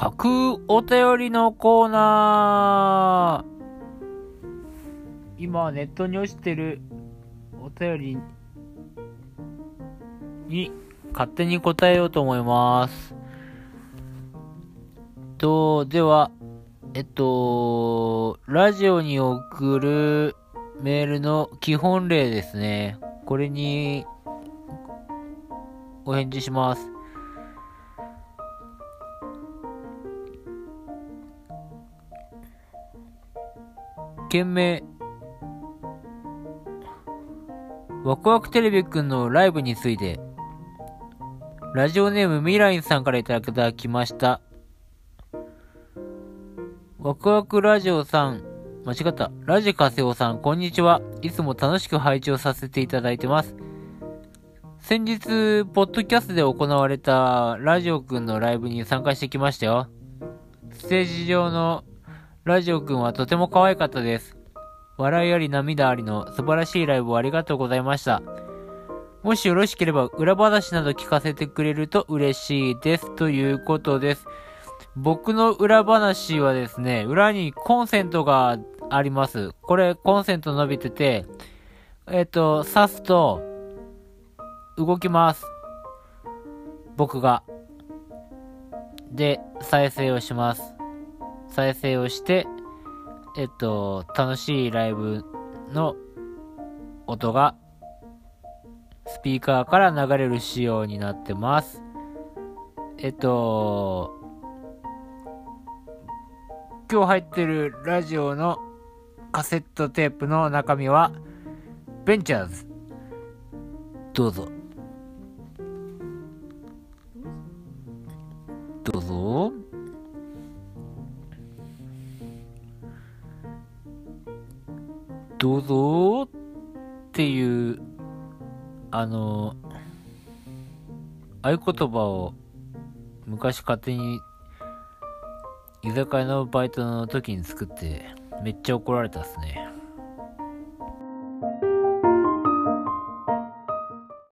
架空お便りのコーナー今ネットに落ちてるお便りに勝手に答えようと思います。と、では、えっと、ラジオに送るメールの基本例ですね。これにお返事します。件名ワクワクテレビくんのライブについて。ラジオネームミラインさんからいただきました。ワクワクラジオさん。間違った。ラジカセオさんこんにちは。いつも楽しく拝聴させていただいてます。先日ポッドキャストで行われたラジオくんのライブに参加してきましたよ。ステージ上のラジオくんはとても可愛かったです。笑いあり涙ありの素晴らしいライブをありがとうございました。もしよろしければ裏話など聞かせてくれると嬉しいです。ということです。僕の裏話はですね、裏にコンセントがあります。これコンセント伸びてて、えっ、と、挿すと動きます。僕が。で、再生をします。再生をして、えっと、楽しいライブの音がスピーカーから流れる仕様になってます。えっと、今日入ってるラジオのカセットテープの中身はベンチャーズ。どうぞ。どうぞっていう、あの、合言葉を昔勝手に居酒屋のバイトの時に作ってめっちゃ怒られたっすね。